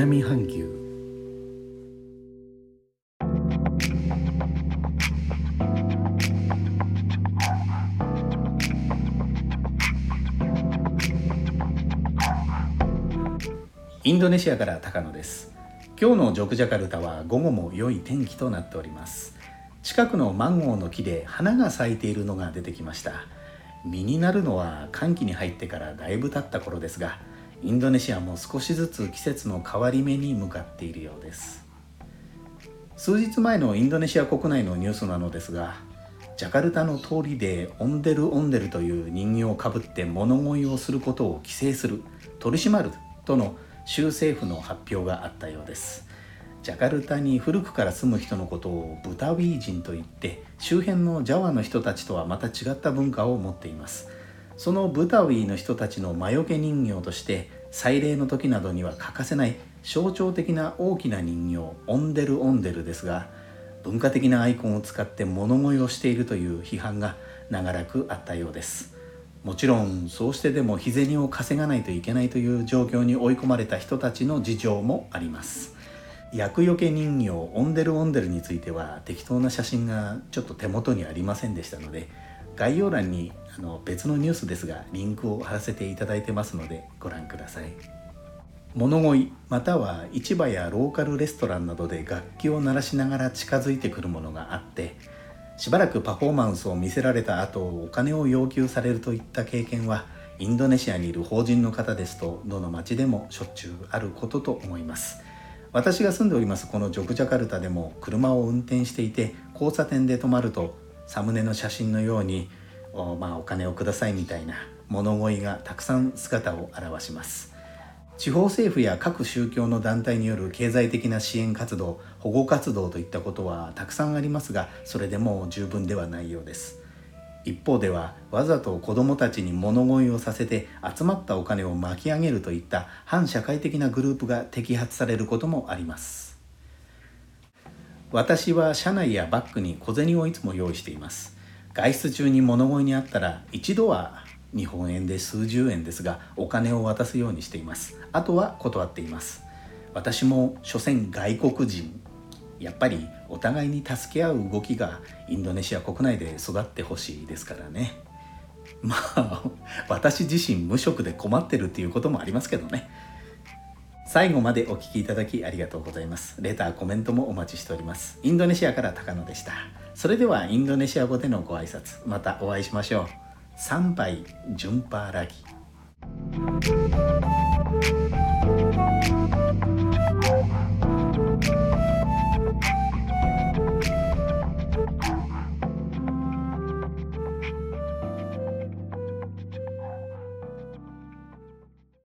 南半球。インドネシアから高野です。今日のジョクジャカルタは午後も良い天気となっております。近くのマンゴーの木で花が咲いているのが出てきました。実になるのは寒気に入ってからだいぶ経った頃ですがインドネシアも少しずつ季節の変わり目に向かっているようです。数日前のインドネシア国内のニュースなのですがジャカルタの通りでオンデルオンデルという人形をかぶって物乞いをすることを規制する取り締まるとの州政府の発表があったようです。ジャカルタに古くから住む人のことをブタウィー人といって周辺のジャワの人たちとはまた違った文化を持っています。そのブタウィの人たちの魔除け人形として祭礼の時などには欠かせない象徴的な大きな人形オンデルオンデルですが文化的なアイコンを使って物乞いをしているという批判が長らくあったようです。もちろんそうしてでも日銭を稼がないといけないという状況に追い込まれた人たちの事情もあります。厄除け人形オンデルオンデルについては適当な写真がちょっと手元にありませんでしたので概要欄にあの別のニュースですがリンクを貼らせていただいてますのでご覧ください。物乞いまたは市場やローカルレストランなどで楽器を鳴らしながら近づいてくるものがあってしばらくパフォーマンスを見せられた後お金を要求されるといった経験はインドネシアにいる法人の方ですとどの町でもしょっちゅうあることと思います。私が住んでおりますこのジョクジャカルタでも車を運転していて交差点で止まるとサムネの写真のようにお,、まあ、お金をくださいみたいな物乞いがたくさん姿を現します。地方政府や各宗教の団体による経済的な支援活動保護活動といったことはたくさんありますがそれでも十分ではないようです。一方ではわざと子どもたちに物乞いをさせて集まったお金を巻き上げるといった反社会的なグループが摘発されることもあります。私は車内やバッグに小銭をいつも用意しています。外出中に物乞いにあったら一度は日本円で数十円ですがお金を渡すようにしています。あとは断っています。私も所詮外国人。やっぱりお互いに助け合う動きがインドネシア国内で育ってほしいですからね。まあ私自身無職で困ってるっていうこともありますけどね。最後までお聴きいただきありがとうございます。レターコメントもお待ちしております。インドネシアから高野でした。それではインドネシア語でのご挨拶またお会いしましょう。参拝順パーラギ。